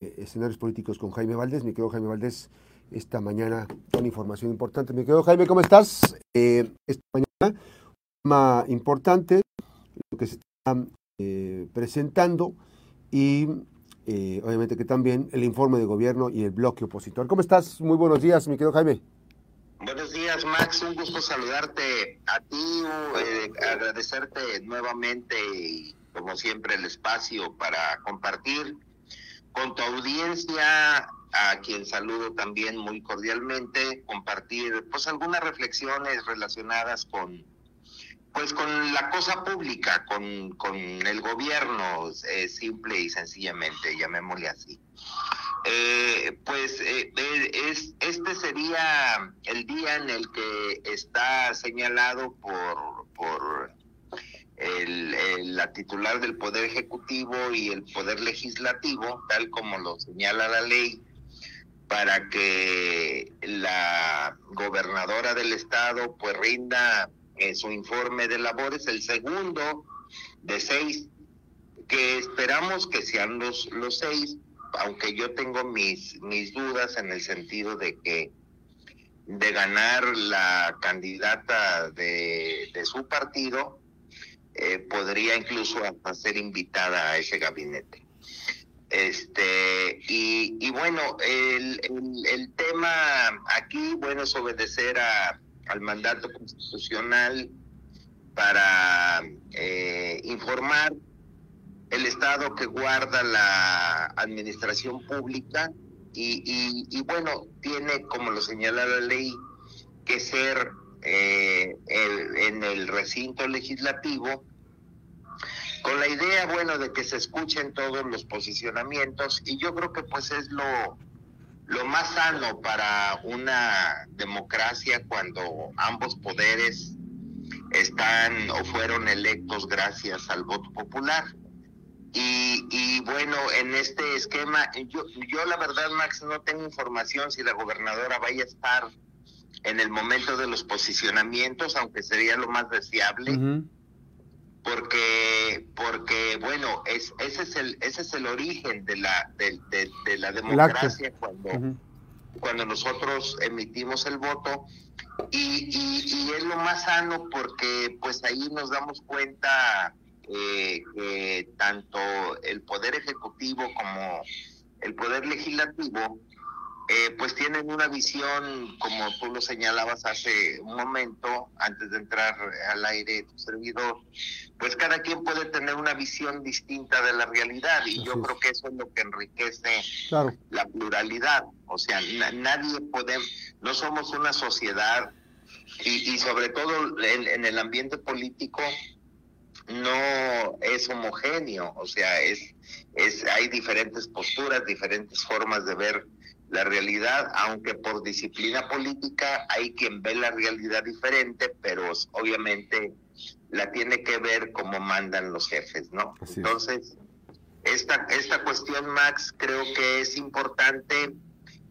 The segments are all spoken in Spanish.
escenarios políticos con Jaime Valdés. Mi querido Jaime Valdés, esta mañana con información importante. Mi querido Jaime, ¿cómo estás? Eh, esta mañana, un tema importante, lo que se está eh, presentando y eh, obviamente que también el informe de gobierno y el bloque opositor. ¿Cómo estás? Muy buenos días, mi querido Jaime. Buenos días, Max. Un gusto saludarte a ti, agradecerte nuevamente y como siempre el espacio para compartir con tu audiencia, a quien saludo también muy cordialmente, compartir pues algunas reflexiones relacionadas con pues con la cosa pública, con, con el gobierno, eh, simple y sencillamente, llamémosle así. Eh, pues eh, es, este sería el día en el que está señalado por, por el, la titular del Poder Ejecutivo y el Poder Legislativo, tal como lo señala la ley, para que la gobernadora del estado pues rinda eh, su informe de labores, el segundo de seis, que esperamos que sean los, los seis, aunque yo tengo mis, mis dudas en el sentido de que de ganar la candidata de, de su partido, eh, podría incluso hasta ser invitada a ese gabinete. Este, y, y bueno, el, el, tema aquí, bueno, es obedecer a, al mandato constitucional para eh, informar el Estado que guarda la administración pública y, y, y bueno, tiene, como lo señala la ley, que ser eh, en el recinto legislativo con la idea, bueno, de que se escuchen todos los posicionamientos y yo creo que pues es lo, lo más sano para una democracia cuando ambos poderes están o fueron electos gracias al voto popular. Y, y bueno, en este esquema, yo, yo la verdad, Max, no tengo información si la gobernadora vaya a estar en el momento de los posicionamientos, aunque sería lo más deseable, porque porque bueno, es, ese es el ese es el origen de la de, la democracia cuando cuando nosotros emitimos el voto. Y, y, es lo más sano porque pues ahí nos damos cuenta eh, que tanto el poder ejecutivo como el poder legislativo eh, pues tienen una visión, como tú lo señalabas hace un momento, antes de entrar al aire tu servidor, pues cada quien puede tener una visión distinta de la realidad y yo creo que eso es lo que enriquece la pluralidad. O sea, nadie podemos, no somos una sociedad y, y sobre todo en, en el ambiente político no es homogéneo, o sea, es, es, hay diferentes posturas, diferentes formas de ver la realidad, aunque por disciplina política hay quien ve la realidad diferente, pero obviamente la tiene que ver como mandan los jefes, ¿no? Entonces, esta, esta cuestión, Max, creo que es importante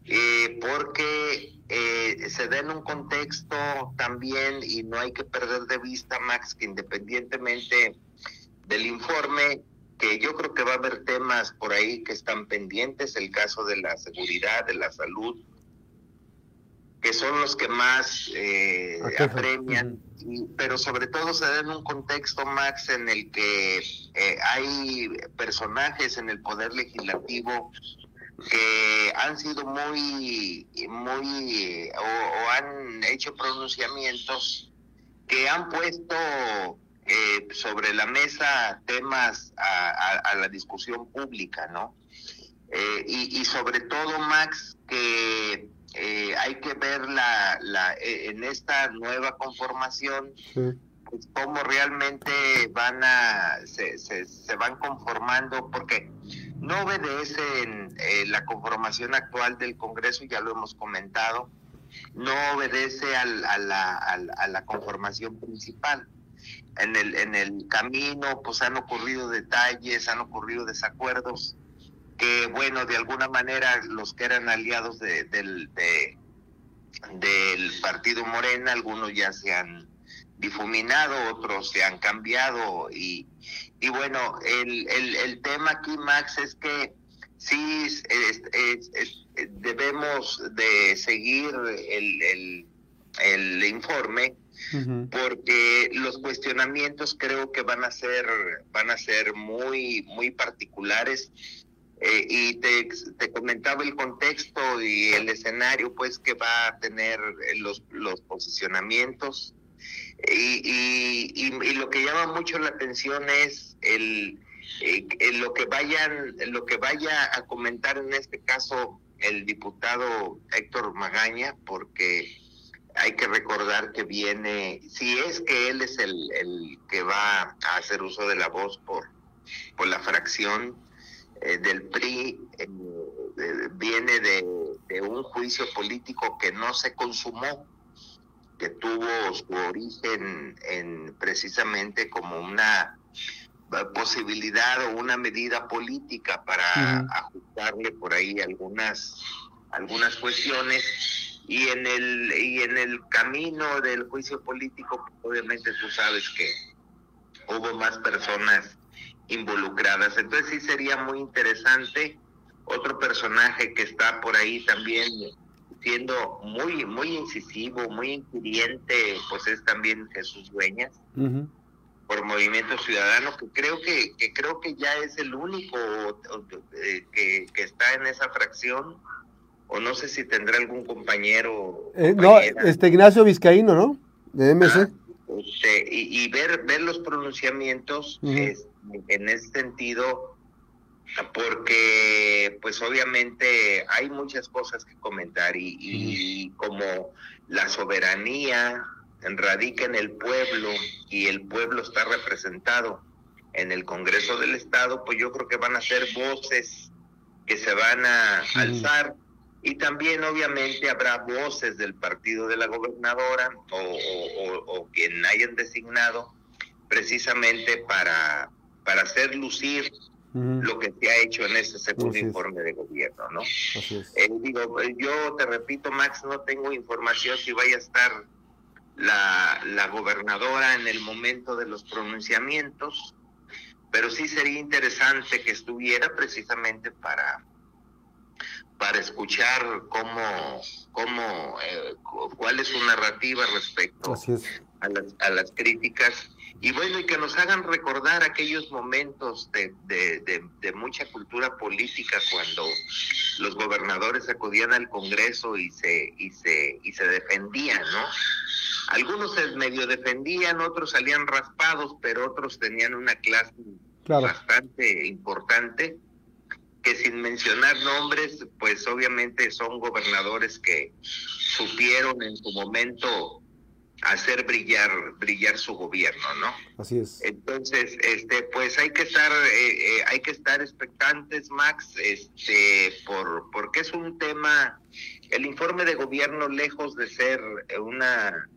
eh, porque eh, se da en un contexto también, y no hay que perder de vista, Max, que independientemente del informe, que yo creo que va a haber temas por ahí que están pendientes, el caso de la seguridad, de la salud, que son los que más eh, apremian, pero sobre todo se da en un contexto, Max, en el que eh, hay personajes en el poder legislativo que han sido muy, muy, o han hecho pronunciamientos que han puesto eh, sobre la mesa temas a, la discusión pública, ¿no? Eh, y, sobre todo, Max, que eh, hay que ver la, la, en esta nueva conformación, pues, cómo realmente van a, se, se, se, van conformando, porque no obedecen la conformación actual del Congreso, ya lo hemos comentado, no obedece al, a, la, a la conformación principal en el, en el camino pues han ocurrido detalles, han ocurrido desacuerdos que bueno, de alguna manera los que eran aliados de, del, de, del partido Morena, algunos ya se han difuminado, otros se han cambiado y, y bueno, el, el, el tema aquí, Max, es que sí debemos de seguir el, el, informe porque los cuestionamientos creo que van a ser van a ser muy muy particulares. Eh, y te, te, comentaba el contexto y el escenario pues que va a tener los, los posicionamientos. Y, y, lo que llama mucho la atención es el, eh, lo que vayan lo que vaya a comentar en este caso el diputado Héctor Magaña porque hay que recordar que viene si es que él es el, el que va a hacer uso de la voz por por la fracción eh, del PRI eh, viene de, un juicio político que no se consumó, que tuvo su origen en precisamente como una posibilidad o una medida política para ajustarle por ahí algunas algunas cuestiones y en el y en el camino del juicio político obviamente tú sabes que hubo más personas involucradas. Entonces sí sería muy interesante. Otro personaje que está por ahí también siendo muy, muy incisivo, muy inquiriente, pues es también Jesús Dueñas, por Movimiento Ciudadano, que creo que, que creo que ya es el único eh, que, que está en esa fracción, o no sé si tendrá algún compañero. Eh, no, este Ignacio Vizcaíno, ¿no? De MC. Ah, este, y, ver, ver los pronunciamientos en ese sentido, porque pues obviamente hay muchas cosas que comentar y, como la soberanía radica en el pueblo y el pueblo está representado en el Congreso del Estado, pues yo creo que van a ser voces que se van a alzar y también obviamente habrá voces del partido de la gobernadora o, quien hayan designado precisamente para, para hacer lucir lo que se ha hecho en este segundo informe de gobierno, ¿no? Eh, digo, yo te repito, Max, no tengo información si vaya a estar la, la gobernadora en el momento de los pronunciamientos, pero sí sería interesante que estuviera precisamente para para escuchar cómo, cómo eh, cuál es su narrativa respecto A, las, a las críticas. Y bueno, y que nos hagan recordar aquellos momentos de, de, de, mucha cultura política cuando los gobernadores acudían al Congreso y se, y se, y se defendían, ¿no? Algunos se medio defendían, otros salían raspados, pero otros tenían una clase bastante importante que sin mencionar nombres, pues obviamente son gobernadores que supieron en su momento hacer brillar brillar su gobierno, ¿no? Así es. Entonces, este, pues hay que estar eh, eh, hay que estar expectantes, Max, este, por porque es un tema el informe de gobierno lejos de ser una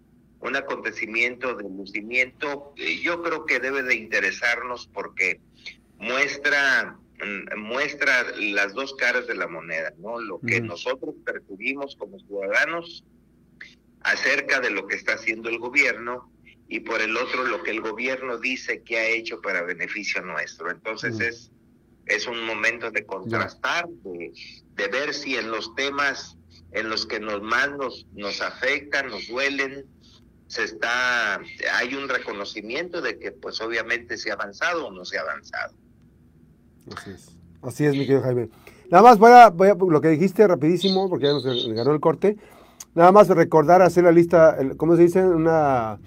un acontecimiento de lucimiento, eh, yo creo que debe de interesarnos porque muestra muestra las dos caras de la moneda, ¿no? Lo que nosotros percibimos como ciudadanos acerca de lo que está haciendo el gobierno y por el otro lo que el gobierno dice que ha hecho para beneficio nuestro. Entonces es, es un momento de contrastar, de, de, ver si en los temas en los que nos más nos, nos afectan, nos duelen, se está, hay un reconocimiento de que pues obviamente se ha avanzado o no se ha avanzado. Así es. Así es, mi querido Jaime. Nada más voy a, voy a, lo que dijiste rapidísimo, porque ya nos ganó el corte. Nada más recordar hacer la lista, ¿cómo se dice? Una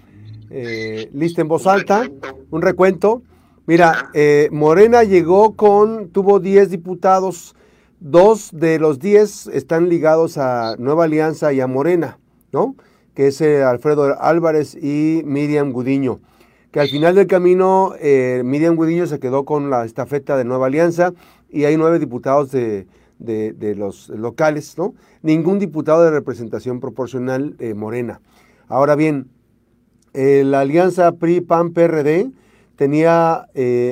eh, lista en voz alta, un recuento. Mira, eh, Morena llegó con, tuvo 10 diputados, dos de los 10 están ligados a Nueva Alianza y a Morena, ¿no? Que es eh, Alfredo Álvarez y Miriam Gudiño que al final del camino eh, Miriam Gudiño se quedó con la estafeta de Nueva Alianza y hay nueve diputados de, los locales, ¿no? Ningún diputado de representación proporcional eh, morena. Ahora bien, eh, la alianza PRI-PAN-PRD tenía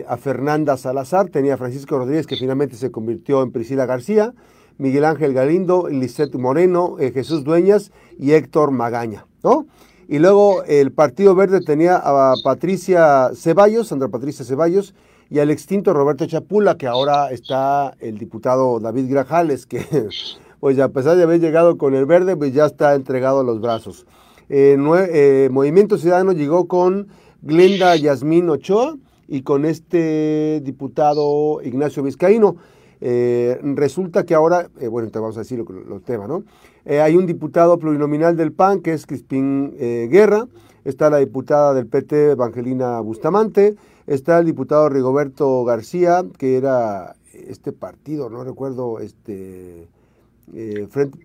a Fernanda Salazar, tenía a Francisco Rodríguez, que finalmente se convirtió en Priscila García, Miguel Ángel Galindo, Lisette Moreno, Jesús Dueñas y Héctor Magaña, ¿no? Y luego el Partido Verde tenía a Patricia Ceballos, Sandra Patricia Ceballos, y al extinto Roberto Chapula, que ahora está el diputado David Grajales, que pues a pesar de haber llegado con el verde, pues ya está entregado a los brazos. Eh, eh, Movimiento Ciudadano llegó con Glenda Yasmín Ochoa y con este diputado Ignacio Vizcaíno. Eh, resulta que ahora, bueno, te vamos a decir los temas, ¿no? Hay un diputado plurinominal del PAN, que es Crispín Guerra, está la diputada del PT, Evangelina Bustamante, está el diputado Rigoberto García, que era este partido, no recuerdo, este, frente,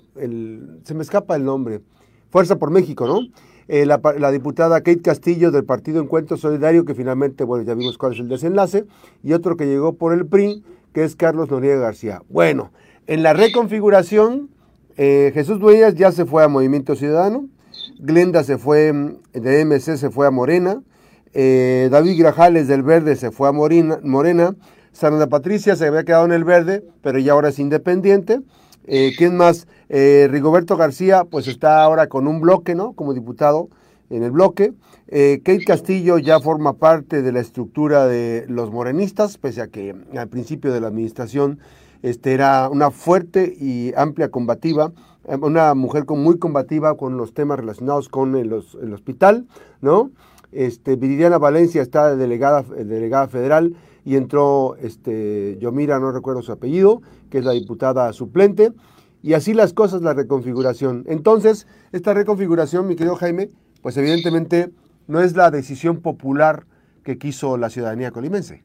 se me escapa el nombre, Fuerza por México, ¿no? Eh, la, diputada Kate Castillo del Partido Encuentro Solidario, que finalmente, bueno, ya vimos cuál es el desenlace, y otro que llegó por el PRI, que es Carlos Noriega García. Bueno, en la reconfiguración, eh, Jesús Dueñas ya se fue a Movimiento Ciudadano, Glenda se fue, mm, de MC se fue a Morena, eh, David Grajales del Verde se fue a Morena, Morena, Sandra Patricia se había quedado en el Verde, pero ya ahora es independiente, eh, ¿Quién más? Rigoberto García, pues está ahora con un bloque, ¿no? Como diputado en el bloque. Eh, Kate Castillo ya forma parte de la estructura de los morenistas, pese a que al principio de la administración este, era una fuerte y amplia combativa, una mujer muy combativa con los temas relacionados con el, hospital, ¿no? Este, Viridiana Valencia está delegada, delegada federal y entró este, Yomira, no recuerdo su apellido, que es la diputada suplente, y así las cosas, la reconfiguración. Entonces, esta reconfiguración, mi querido Jaime, pues evidentemente no es la decisión popular que quiso la ciudadanía colimense.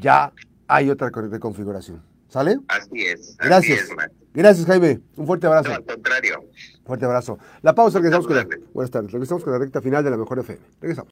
Ya hay otra reconfiguración. ¿Sale? Así es. Gracias. Gracias, Jaime. Un fuerte abrazo. al contrario. Fuerte abrazo. La pausa, regresamos con la, buenas tardes. Regresamos con la recta final de la Mejor FM. Regresamos.